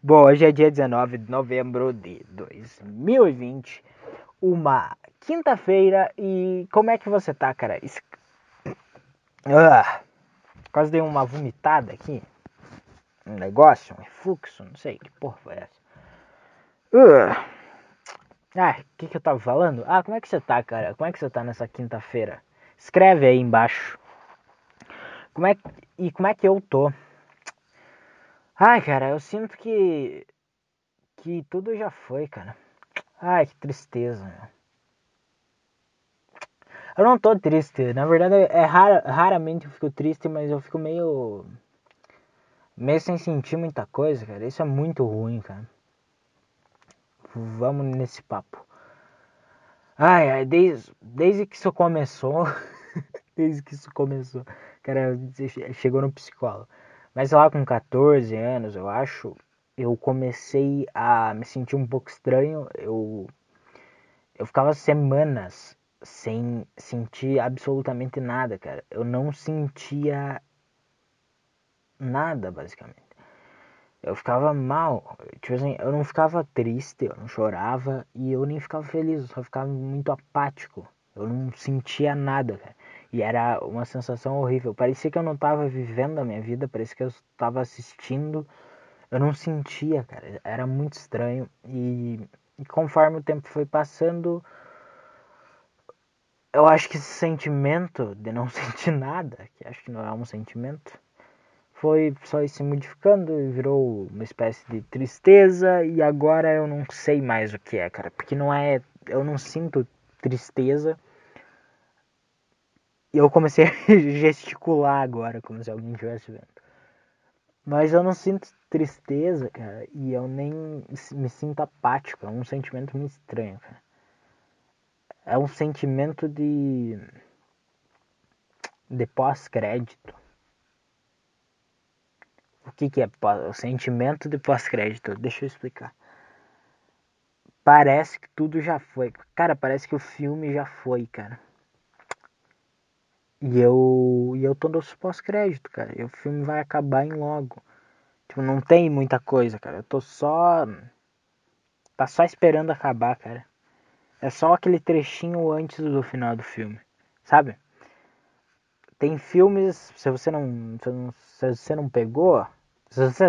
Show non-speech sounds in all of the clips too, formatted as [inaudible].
Bom, hoje é dia 19 de novembro de 2020, uma quinta-feira, e como é que você tá, cara? Es... Ah, quase dei uma vomitada aqui, um negócio, um refluxo, não sei que porra foi essa. Ah, o que que eu tava falando? Ah, como é que você tá, cara? Como é que você tá nessa quinta-feira? Escreve aí embaixo. Como é e como é que eu tô? Ai, cara, eu sinto que. que tudo já foi, cara. Ai, que tristeza, meu. Eu não tô triste, na verdade é rara, raramente eu fico triste, mas eu fico meio. meio sem sentir muita coisa, cara. Isso é muito ruim, cara. Vamos nesse papo. Ai, ai, desde, desde que isso começou. [laughs] desde que isso começou. Cara, chegou no psicólogo. Mas lá com 14 anos, eu acho, eu comecei a me sentir um pouco estranho. Eu, eu ficava semanas sem sentir absolutamente nada, cara. Eu não sentia nada, basicamente. Eu ficava mal. Tipo assim, eu não ficava triste, eu não chorava e eu nem ficava feliz, eu só ficava muito apático. Eu não sentia nada, cara. E era uma sensação horrível. Parecia que eu não estava vivendo a minha vida, parecia que eu estava assistindo. Eu não sentia, cara. Era muito estranho. E, e conforme o tempo foi passando, eu acho que esse sentimento de não [laughs] sentir nada, que acho que não é um sentimento, foi só se modificando e virou uma espécie de tristeza e agora eu não sei mais o que é, cara, porque não é, eu não sinto tristeza e eu comecei [laughs] a gesticular agora, como se alguém estivesse vendo. Mas eu não sinto tristeza, cara, e eu nem me sinto apático. É um sentimento muito estranho, cara. É um sentimento de. de pós-crédito. O que, que é o sentimento de pós-crédito? Deixa eu explicar. Parece que tudo já foi. Cara, parece que o filme já foi, cara. E eu, e eu tô no pós-crédito, cara. E o filme vai acabar em logo. Tipo, não tem muita coisa, cara. Eu tô só. Tá só esperando acabar, cara. É só aquele trechinho antes do final do filme. Sabe? Tem filmes. Se você não. Se você não pegou. Se você,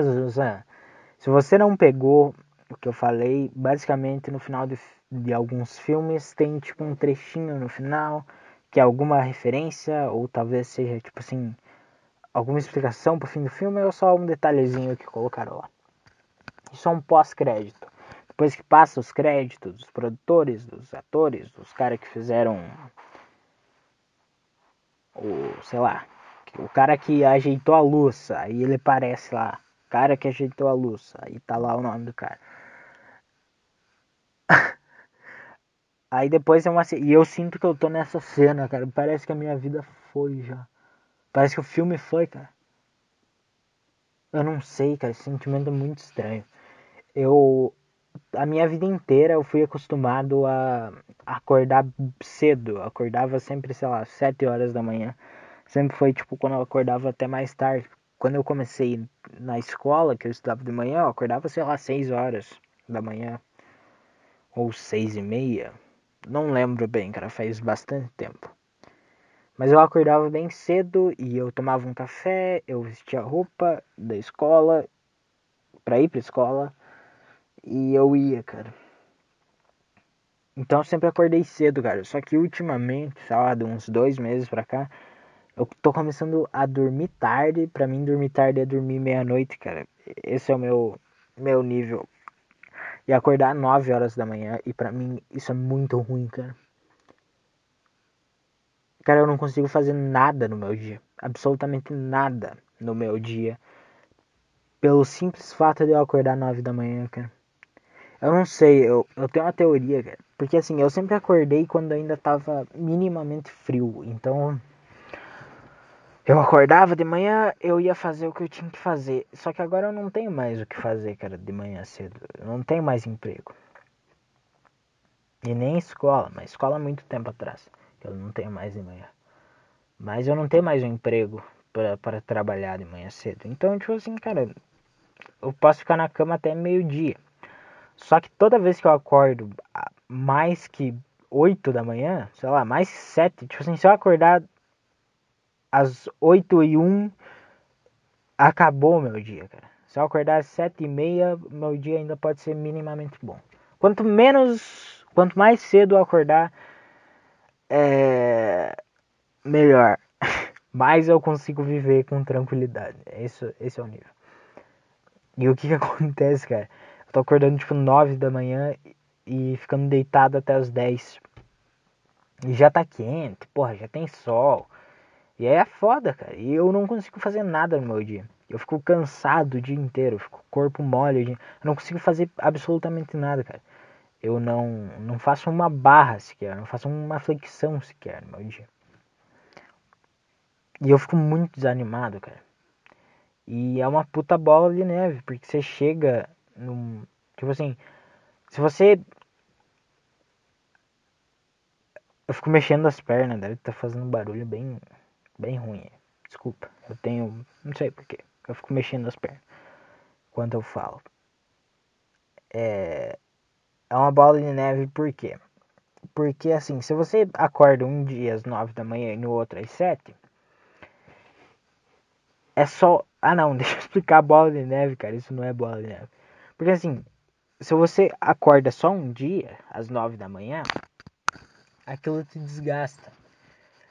se você não pegou o que eu falei, basicamente no final de, de alguns filmes tem tipo um trechinho no final que é alguma referência ou talvez seja tipo assim alguma explicação pro fim do filme ou só um detalhezinho que colocaram lá. Isso é um pós-crédito. Depois que passa os créditos dos produtores, dos atores, dos caras que fizeram o, sei lá, o cara que ajeitou a luz, aí ele aparece lá, cara que ajeitou a luz, aí tá lá o nome do cara. [laughs] Aí depois é uma E eu sinto que eu tô nessa cena, cara. Parece que a minha vida foi já. Parece que o filme foi, cara. Eu não sei, cara. Esse sentimento é muito estranho. Eu. A minha vida inteira eu fui acostumado a acordar cedo. Eu acordava sempre, sei lá, 7 horas da manhã. Sempre foi tipo quando eu acordava até mais tarde. Quando eu comecei na escola, que eu estudava de manhã, eu acordava, sei lá, 6 horas da manhã. Ou 6 e meia não lembro bem, cara, faz bastante tempo. Mas eu acordava bem cedo e eu tomava um café, eu vestia a roupa da escola pra ir pra escola e eu ia, cara. Então eu sempre acordei cedo, cara. Só que ultimamente, sei lá, de uns dois meses pra cá, eu tô começando a dormir tarde. Pra mim, dormir tarde é dormir meia-noite, cara. Esse é o meu, meu nível e acordar 9 horas da manhã. E pra mim isso é muito ruim, cara. Cara, eu não consigo fazer nada no meu dia. Absolutamente nada no meu dia. Pelo simples fato de eu acordar 9 da manhã, cara. Eu não sei, eu, eu tenho uma teoria, cara. Porque assim, eu sempre acordei quando ainda tava minimamente frio. Então eu acordava de manhã, eu ia fazer o que eu tinha que fazer. Só que agora eu não tenho mais o que fazer, cara, de manhã cedo. Eu não tenho mais emprego. E nem escola, mas escola há muito tempo atrás. Eu não tenho mais de manhã. Mas eu não tenho mais um emprego para trabalhar de manhã cedo. Então, tipo assim, cara, eu posso ficar na cama até meio-dia. Só que toda vez que eu acordo mais que 8 da manhã, sei lá, mais que 7, tipo assim, se eu acordar às 8 e 1, acabou meu dia, cara. Se eu acordar às 7 e meia, meu dia ainda pode ser minimamente bom. Quanto menos, quanto mais cedo eu acordar, é melhor. [laughs] mais eu consigo viver com tranquilidade. Esse, esse é o nível. E o que que [laughs] acontece, cara? Eu tô acordando tipo 9 da manhã e ficando deitado até as 10. E já tá quente, porra, já tem sol. E é foda, cara. E eu não consigo fazer nada no meu dia. Eu fico cansado o dia inteiro, fico corpo mole. Eu não consigo fazer absolutamente nada, cara. Eu não, não faço uma barra sequer, não faço uma flexão sequer no meu dia. E eu fico muito desanimado, cara. E é uma puta bola de neve, porque você chega num. Tipo assim, se você. Eu fico mexendo as pernas, deve estar tá fazendo barulho bem, bem ruim. Desculpa, eu tenho. Não sei porquê. Eu fico mexendo as pernas quando eu falo. É. É uma bola de neve por quê? Porque assim, se você acorda um dia às nove da manhã e no outro às sete é só. Ah não, [laughs] deixa eu explicar a bola de neve, cara. Isso não é bola de neve. Porque assim, se você acorda só um dia, às nove da manhã, aquilo te desgasta.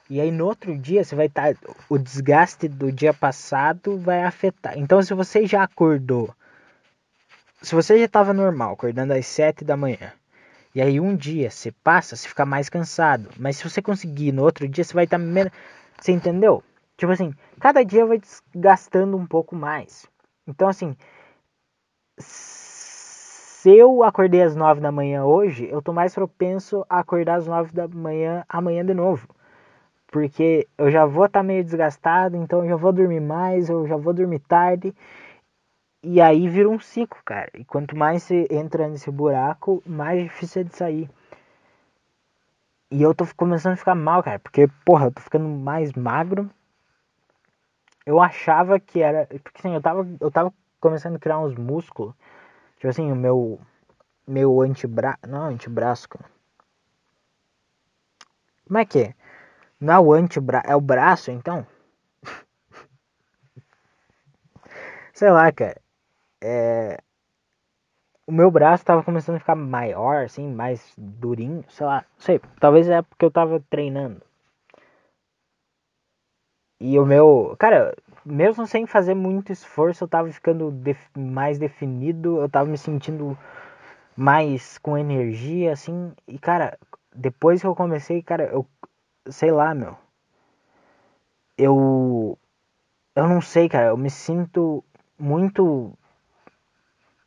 E aí no outro dia você vai estar. Tá, o desgaste do dia passado vai afetar. Então se você já acordou. Se você já estava normal, acordando às sete da manhã. E aí um dia você passa, você fica mais cansado. Mas se você conseguir no outro dia, você vai estar tá menos. Você entendeu? Tipo assim, cada dia vai desgastando um pouco mais. Então, assim, se eu acordei às 9 da manhã hoje, eu tô mais propenso a acordar às 9 da manhã amanhã de novo. Porque eu já vou estar tá meio desgastado, então eu já vou dormir mais, eu já vou dormir tarde. E aí vira um ciclo, cara. E quanto mais você entra nesse buraco, mais difícil é de sair. E eu tô começando a ficar mal, cara. Porque, porra, eu tô ficando mais magro eu achava que era. Porque assim, eu tava, eu tava começando a criar uns músculos. Tipo assim, o meu. Meu antebraço. Não, antebraço, cara. Como é que é? Não é o antebraço. É o braço, então? [laughs] Sei lá, cara. É. O meu braço tava começando a ficar maior, assim, mais durinho, sei lá. Sei, talvez é porque eu tava treinando. E o meu. Cara, mesmo sem fazer muito esforço, eu tava ficando def mais definido, eu tava me sentindo mais com energia, assim. E, cara, depois que eu comecei, cara, eu. Sei lá, meu. Eu. Eu não sei, cara, eu me sinto muito.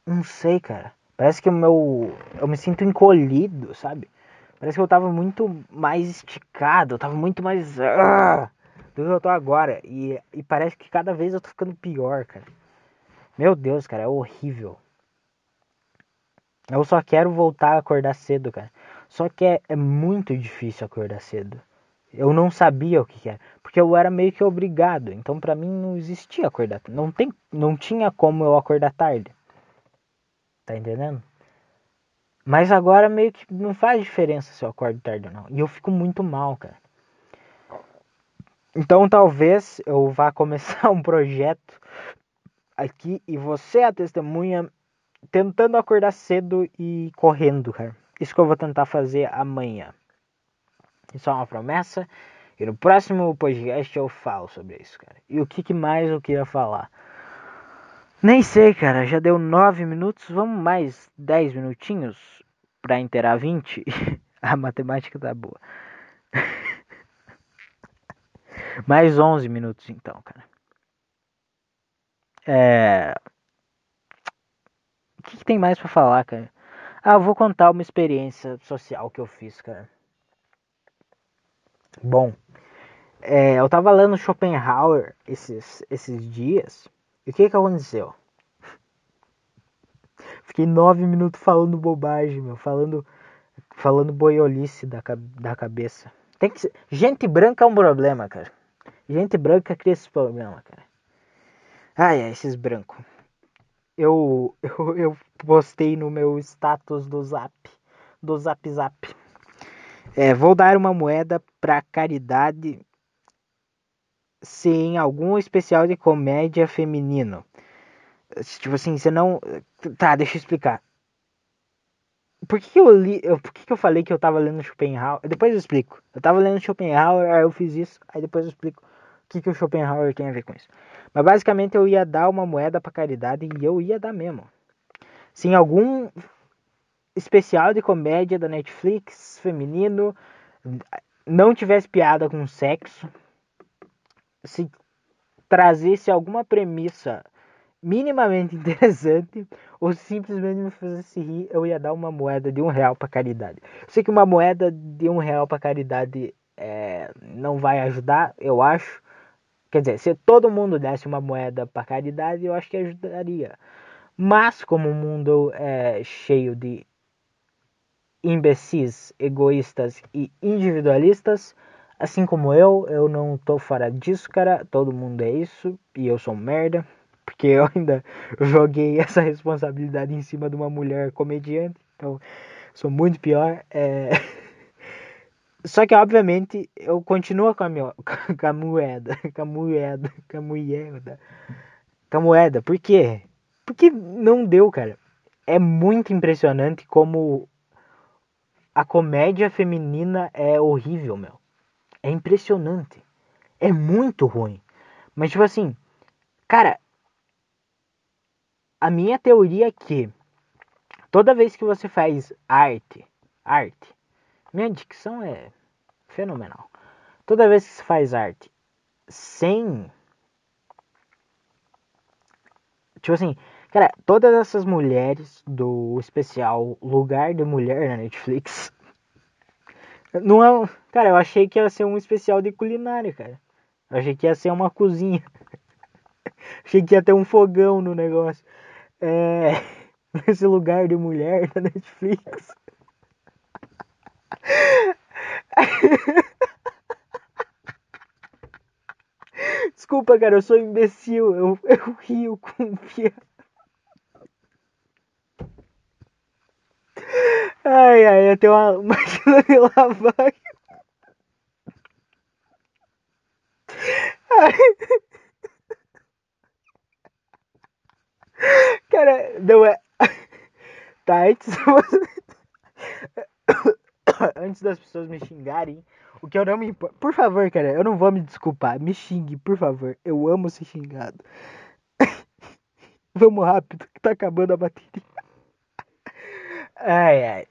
Não sei, cara. Parece que o meu. Eu me sinto encolhido, sabe? Parece que eu tava muito mais esticado, eu tava muito mais. Uh, do que eu tô agora. E, e parece que cada vez eu tô ficando pior, cara. Meu Deus, cara, é horrível. Eu só quero voltar a acordar cedo, cara. Só que é, é muito difícil acordar cedo. Eu não sabia o que, era, porque eu era meio que obrigado. Então para mim não existia acordar, não tem, não tinha como eu acordar tarde. Tá entendendo? Mas agora meio que não faz diferença se eu acordo tarde ou não. E eu fico muito mal, cara. Então talvez eu vá começar [laughs] um projeto aqui e você a testemunha tentando acordar cedo e correndo, cara. Isso que eu vou tentar fazer amanhã. Isso é uma promessa. E no próximo podcast eu falo sobre isso, cara. E o que, que mais eu queria falar? Nem sei, cara. Já deu 9 minutos. Vamos mais 10 minutinhos pra inteirar 20? [laughs] a matemática tá boa. [laughs] Mais 11 minutos então, cara. É... O que, que tem mais para falar, cara? Ah, eu vou contar uma experiência social que eu fiz, cara. Bom, é, eu tava lendo Schopenhauer esses, esses dias. E o que que aconteceu? [laughs] Fiquei nove minutos falando bobagem, meu. Falando, falando boiolice da, da cabeça. Tem que ser... Gente branca é um problema, cara. Gente branca cria esse problema, cara. Ai, ai, esses brancos. eu, [laughs] eu, eu postei no meu status do Zap, do Zap Zap. É, vou dar uma moeda para caridade se em algum especial de comédia feminino. Tipo assim, você não. Tá, deixa eu explicar. Por que, que eu li. Por que, que eu falei que eu tava lendo Schopenhauer? Depois eu explico. Eu tava lendo Schopenhauer, aí eu fiz isso, aí depois eu explico o que, que o Schopenhauer tem a ver com isso. Mas basicamente eu ia dar uma moeda pra caridade e eu ia dar mesmo. Se em algum especial de comédia da Netflix feminino não tivesse piada com sexo, se trazesse alguma premissa minimamente [laughs] interessante ou simplesmente me fizesse rir, eu ia dar uma moeda de um real para caridade. Sei que uma moeda de um real para caridade é, não vai ajudar, eu acho. Quer dizer, se todo mundo desse uma moeda para caridade, eu acho que ajudaria. Mas como o mundo é cheio de imbecis, egoístas e individualistas, assim como eu, eu não tô fora disso, cara. Todo mundo é isso e eu sou merda, [laughs] porque eu ainda joguei [laughs] essa responsabilidade em cima de uma mulher comediante, então sou muito pior. É... [laughs] Só que, obviamente, eu continuo com a, minha, com a moeda, com a moeda, com a moeda, com a moeda. Por quê? Porque não deu, cara. É muito impressionante como a comédia feminina é horrível, meu. É impressionante. É muito ruim. Mas, tipo assim, cara, a minha teoria é que toda vez que você faz arte, arte, minha dicção é fenomenal. Toda vez que você faz arte sem. Tipo assim, Cara, todas essas mulheres do especial Lugar de Mulher na Netflix. [laughs] Não é. Cara, eu achei que ia ser um especial de culinária, cara. Eu achei que ia ser uma cozinha. [laughs] achei que ia ter um fogão no negócio. É. [laughs] Nesse lugar de mulher na Netflix. Desculpa, cara, eu sou imbecil. Eu, eu rio com piada. Ai, ai, eu tenho uma [laughs] máquina de lavar. Ai. Cara, não é. Tá, antes, antes das pessoas me xingarem, o que eu não me importa. Por favor, cara, eu não vou me desculpar. Me xingue, por favor. Eu amo ser xingado. Vamos rápido, que tá acabando a bateria. Ai, ai.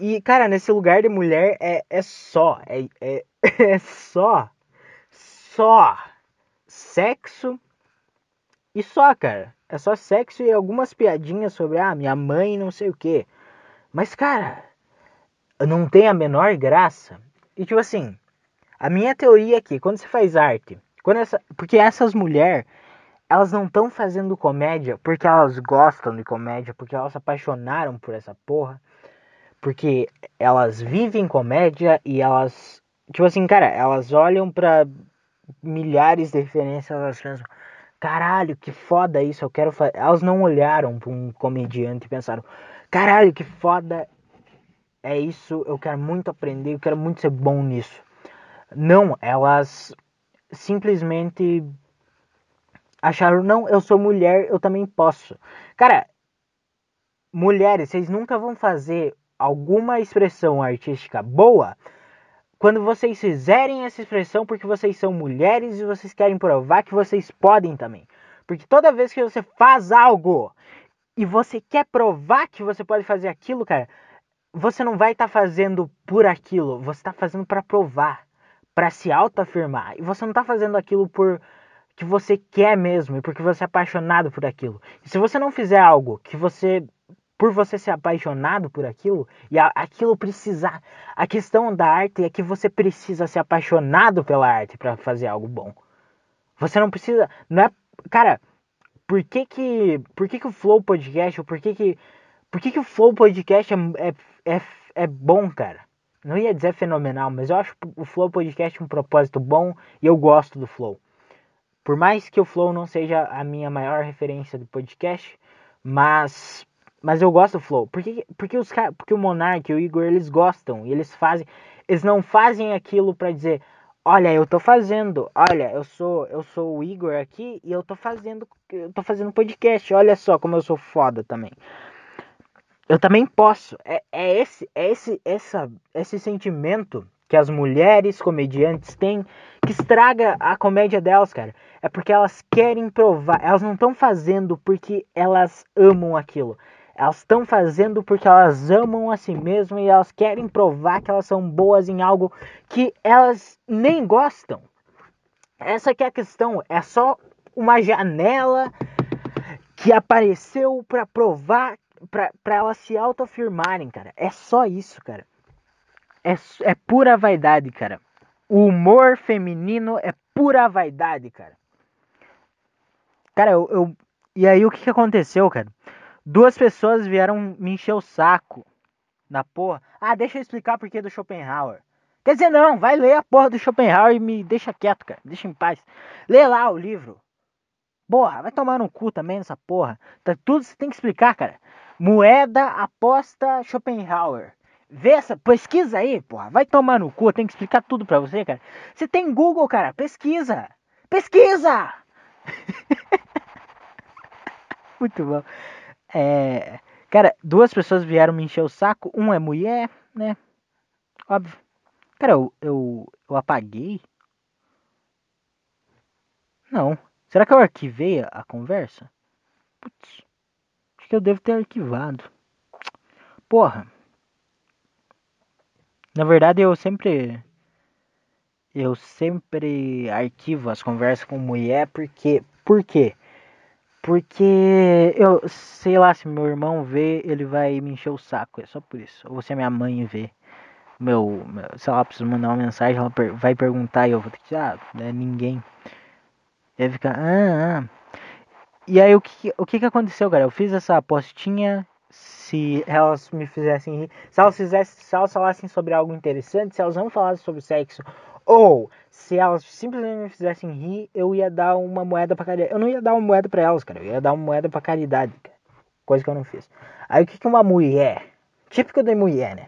E, cara, nesse lugar de mulher é, é só. É, é, [laughs] é só. Só. Sexo. E só, cara. É só sexo e algumas piadinhas sobre, ah, minha mãe não sei o que. Mas, cara, não tem a menor graça. E, tipo assim, a minha teoria aqui, quando você faz arte, quando essa, porque essas mulheres elas não estão fazendo comédia porque elas gostam de comédia, porque elas se apaixonaram por essa porra. Porque elas vivem comédia e elas. Tipo assim, cara, elas olham pra milhares de referências, elas pensam, caralho, que foda isso, eu quero fazer. Elas não olharam pra um comediante e pensaram, caralho, que foda é isso, eu quero muito aprender, eu quero muito ser bom nisso. Não, elas simplesmente acharam, não, eu sou mulher, eu também posso. Cara, mulheres, vocês nunca vão fazer alguma expressão artística boa quando vocês fizerem essa expressão porque vocês são mulheres e vocês querem provar que vocês podem também. Porque toda vez que você faz algo e você quer provar que você pode fazer aquilo, cara, você não vai estar tá fazendo por aquilo, você está fazendo para provar, para se autoafirmar. E você não está fazendo aquilo por que você quer mesmo e porque você é apaixonado por aquilo. E se você não fizer algo que você por você ser apaixonado por aquilo e a, aquilo precisar, a questão da arte é que você precisa ser apaixonado pela arte para fazer algo bom. Você não precisa, não é, cara, por que que, por que que o Flow Podcast, por que que, por que que o Flow Podcast é, é, é, é bom, cara? Não ia dizer fenomenal, mas eu acho o Flow Podcast um propósito bom e eu gosto do Flow. Por mais que o Flow não seja a minha maior referência do podcast, mas mas eu gosto do Flow. Porque, porque, os, porque o Monark e o Igor, eles gostam. E eles fazem. Eles não fazem aquilo para dizer, olha, eu tô fazendo. Olha, eu sou eu sou o Igor aqui e eu tô fazendo. Eu tô fazendo podcast. Olha só como eu sou foda também. Eu também posso. É, é esse, é esse, essa, esse sentimento que as mulheres comediantes têm que estraga a comédia delas, cara. É porque elas querem provar. Elas não estão fazendo porque elas amam aquilo. Elas estão fazendo porque elas amam a si mesmas e elas querem provar que elas são boas em algo que elas nem gostam. Essa que é a questão. É só uma janela que apareceu para provar, para elas se autoafirmarem, cara. É só isso, cara é, é pura vaidade, cara. O humor feminino é pura vaidade, cara. Cara, eu, eu. E aí o que, que aconteceu, cara? Duas pessoas vieram me encher o saco na porra. Ah, deixa eu explicar por que do Schopenhauer. Quer dizer, não, vai ler a porra do Schopenhauer e me deixa quieto, cara. Deixa em paz. Lê lá o livro. Porra, vai tomar no cu também nessa porra. Tá, tudo você tem que explicar, cara. Moeda aposta Schopenhauer. Vê essa, pesquisa aí, porra. Vai tomar no cu, tenho que explicar tudo pra você, cara. Você tem Google, cara, pesquisa. Pesquisa! [laughs] Muito bom. É, cara, duas pessoas vieram me encher o saco. Um é mulher, né? Óbvio. Cara, eu, eu, eu apaguei? Não. Será que eu arquivei a, a conversa? Putz. Acho que eu devo ter arquivado. Porra. Na verdade, eu sempre. Eu sempre arquivo as conversas com mulher porque. Por quê? Porque eu sei lá, se meu irmão vê, ele vai me encher o saco. É só por isso. Ou se a minha mãe vê. Meu, meu sei lá, preciso mandar uma mensagem, ela per vai perguntar e eu vou ter que. Ah, é ninguém. Ele fica. Ah, ah. E aí o que, o que que aconteceu, cara? Eu fiz essa postinha se elas me fizessem rir, se elas fizessem, se elas falassem sobre algo interessante, se elas não falassem sobre sexo, ou se elas simplesmente me fizessem rir, eu ia dar uma moeda para caridade. Eu não ia dar uma moeda para elas, cara, eu ia dar uma moeda para caridade, cara. coisa que eu não fiz. Aí o que que uma mulher, típico de mulher, né?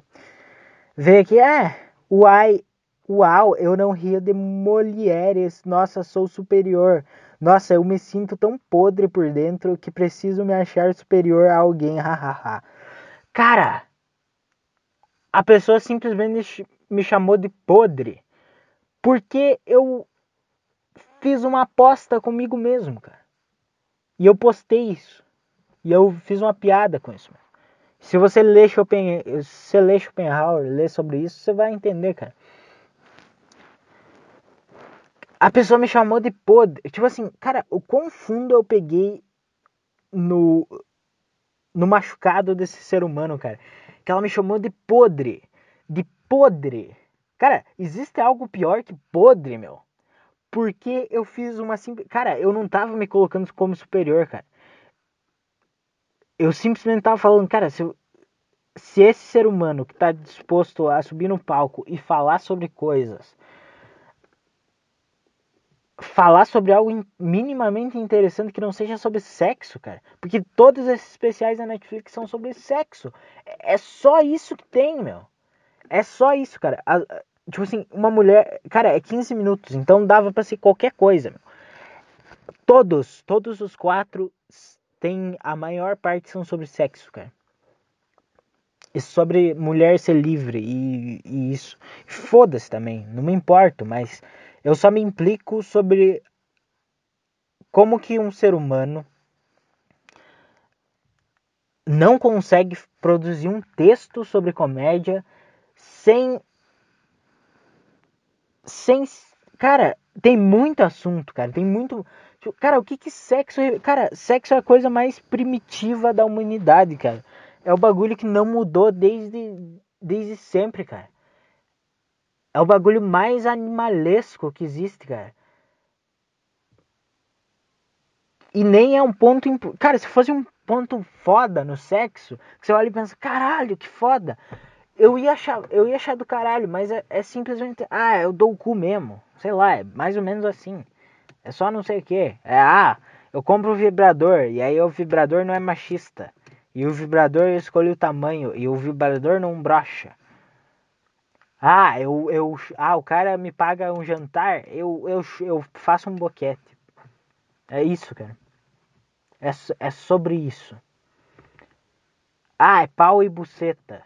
Vê aqui, é, uai, uau, eu não ria de mulheres, nossa, sou superior. Nossa, eu me sinto tão podre por dentro que preciso me achar superior a alguém, hahaha. cara, a pessoa simplesmente me chamou de podre porque eu fiz uma aposta comigo mesmo, cara. E eu postei isso. E eu fiz uma piada com isso. Se você lê Schopenhauer, se lê Schopenhauer, lê sobre isso, você vai entender, cara. A pessoa me chamou de podre. Tipo assim, cara, o quão fundo eu peguei no, no machucado desse ser humano, cara. Que ela me chamou de podre. De podre. Cara, existe algo pior que podre, meu. Porque eu fiz uma simples. Cara, eu não tava me colocando como superior, cara. Eu simplesmente tava falando, cara, se, se esse ser humano que tá disposto a subir no palco e falar sobre coisas falar sobre algo minimamente interessante que não seja sobre sexo, cara. Porque todos esses especiais da Netflix são sobre sexo. É só isso que tem, meu. É só isso, cara. Tipo assim, uma mulher. Cara, é 15 minutos, então dava pra ser qualquer coisa, meu. Todos, todos os quatro tem. A maior parte são sobre sexo, cara. E sobre mulher ser livre e, e isso. Foda-se também, não me importo, mas eu só me implico sobre como que um ser humano não consegue produzir um texto sobre comédia sem sem cara tem muito assunto cara tem muito cara o que que sexo cara sexo é a coisa mais primitiva da humanidade cara é o bagulho que não mudou desde desde sempre cara é o bagulho mais animalesco que existe, cara. E nem é um ponto. Cara, se fosse um ponto foda no sexo, que você olha e pensa, caralho, que foda. Eu ia achar, eu ia achar do caralho, mas é, é simplesmente. Ah, eu dou o cu mesmo. Sei lá, é mais ou menos assim. É só não sei o que. É, ah, eu compro um vibrador e aí o vibrador não é machista. E o vibrador eu escolhi o tamanho e o vibrador não brocha. Ah, eu, eu, ah, o cara me paga um jantar, eu, eu, eu faço um boquete. É isso, cara. É, é sobre isso. Ah, é pau e buceta.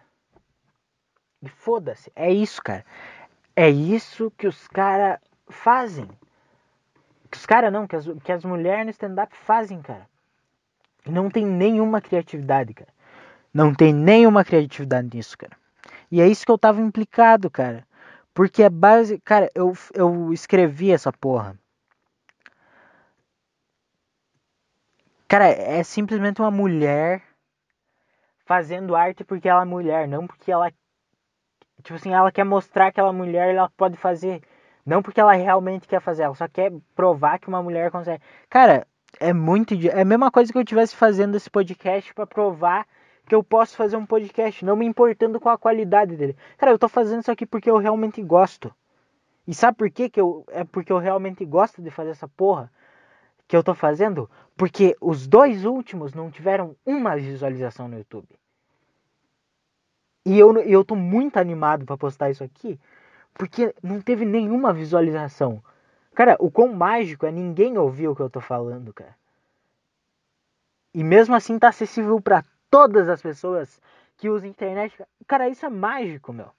E foda-se. É isso, cara. É isso que os caras fazem. Que os caras não, que as, que as mulheres no stand-up fazem, cara. Não tem nenhuma criatividade, cara. Não tem nenhuma criatividade nisso, cara. E é isso que eu tava implicado, cara. Porque é base. Cara, eu, eu escrevi essa porra. Cara, é simplesmente uma mulher fazendo arte porque ela é mulher, não porque ela. Tipo assim, ela quer mostrar que ela mulher ela pode fazer. Não porque ela realmente quer fazer, ela só quer provar que uma mulher consegue. Cara, é muito. É a mesma coisa que eu estivesse fazendo esse podcast para provar que eu posso fazer um podcast, não me importando com a qualidade dele. Cara, eu tô fazendo isso aqui porque eu realmente gosto. E sabe por quê que eu é porque eu realmente gosto de fazer essa porra que eu tô fazendo? Porque os dois últimos não tiveram uma visualização no YouTube. E eu eu tô muito animado para postar isso aqui, porque não teve nenhuma visualização. Cara, o quão mágico é ninguém ouvir o que eu tô falando, cara. E mesmo assim tá acessível para todas as pessoas que usam internet. Cara, isso é mágico, meu.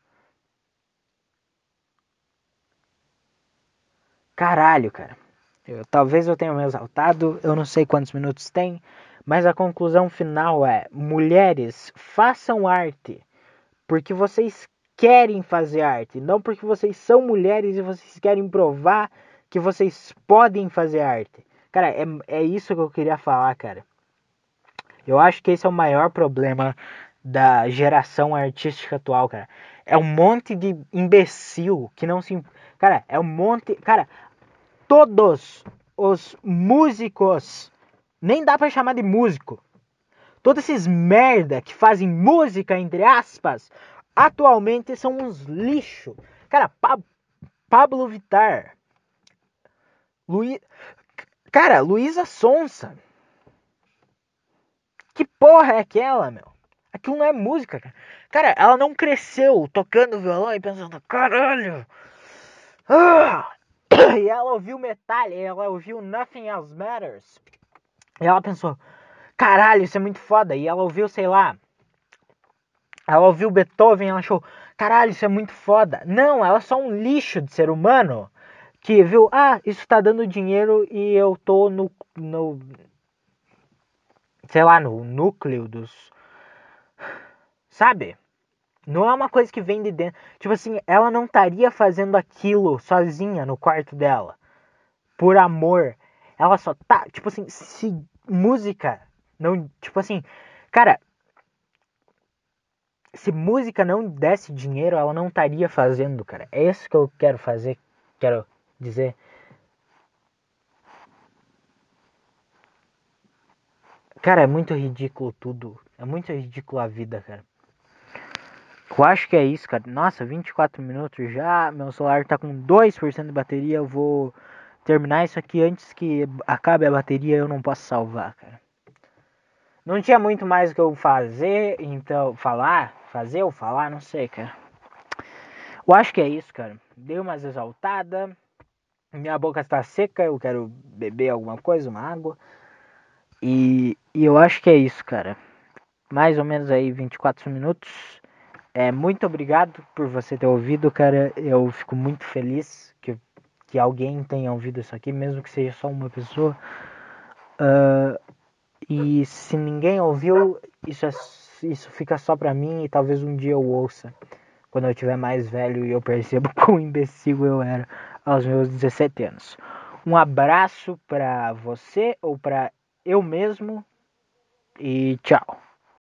Caralho, cara. Eu, talvez eu tenha me exaltado, eu não sei quantos minutos tem, mas a conclusão final é: mulheres, façam arte porque vocês querem fazer arte, não porque vocês são mulheres e vocês querem provar que vocês podem fazer arte. Cara, é, é isso que eu queria falar, cara. Eu acho que esse é o maior problema da geração artística atual, cara. É um monte de imbecil que não se. Cara, é um monte. Cara, todos os músicos. Nem dá para chamar de músico. Todos esses merda que fazem música, entre aspas, atualmente são uns lixo. Cara, pa Pablo Vittar. Luiz. Cara, Luísa Sonsa. Que porra é aquela, meu? Aquilo não é música, cara. Cara, ela não cresceu tocando violão e pensando, caralho. Ah! [coughs] E ela ouviu metal, ela ouviu Nothing Else Matters. E ela pensou, caralho, isso é muito foda. E ela ouviu, sei lá. Ela ouviu Beethoven, ela achou, caralho, isso é muito foda. Não, ela é só um lixo de ser humano que viu, ah, isso tá dando dinheiro e eu tô no, no sei lá, no núcleo dos. Sabe? Não é uma coisa que vem de dentro. Tipo assim, ela não estaria fazendo aquilo sozinha no quarto dela. Por amor. Ela só tá. Tipo assim, se música não. Tipo assim, cara. Se música não desse dinheiro, ela não estaria fazendo, cara. É isso que eu quero fazer. Quero dizer. Cara, é muito ridículo tudo. É muito ridículo a vida, cara. Eu acho que é isso, cara. Nossa, 24 minutos já. Meu celular tá com 2% de bateria. Eu vou terminar isso aqui antes que acabe a bateria. Eu não posso salvar, cara. Não tinha muito mais o que eu fazer, então. Falar? Fazer ou falar? Não sei, cara. Eu acho que é isso, cara. Dei umas exaltada. Minha boca está seca. Eu quero beber alguma coisa, uma água. E, e eu acho que é isso, cara. Mais ou menos aí 24 minutos. É, muito obrigado por você ter ouvido, cara. Eu fico muito feliz que, que alguém tenha ouvido isso aqui, mesmo que seja só uma pessoa. Uh, e se ninguém ouviu, isso, é, isso fica só pra mim e talvez um dia eu ouça. Quando eu tiver mais velho e eu percebo [laughs] quão imbecil eu era aos meus 17 anos. Um abraço pra você ou pra eu mesmo e tchau.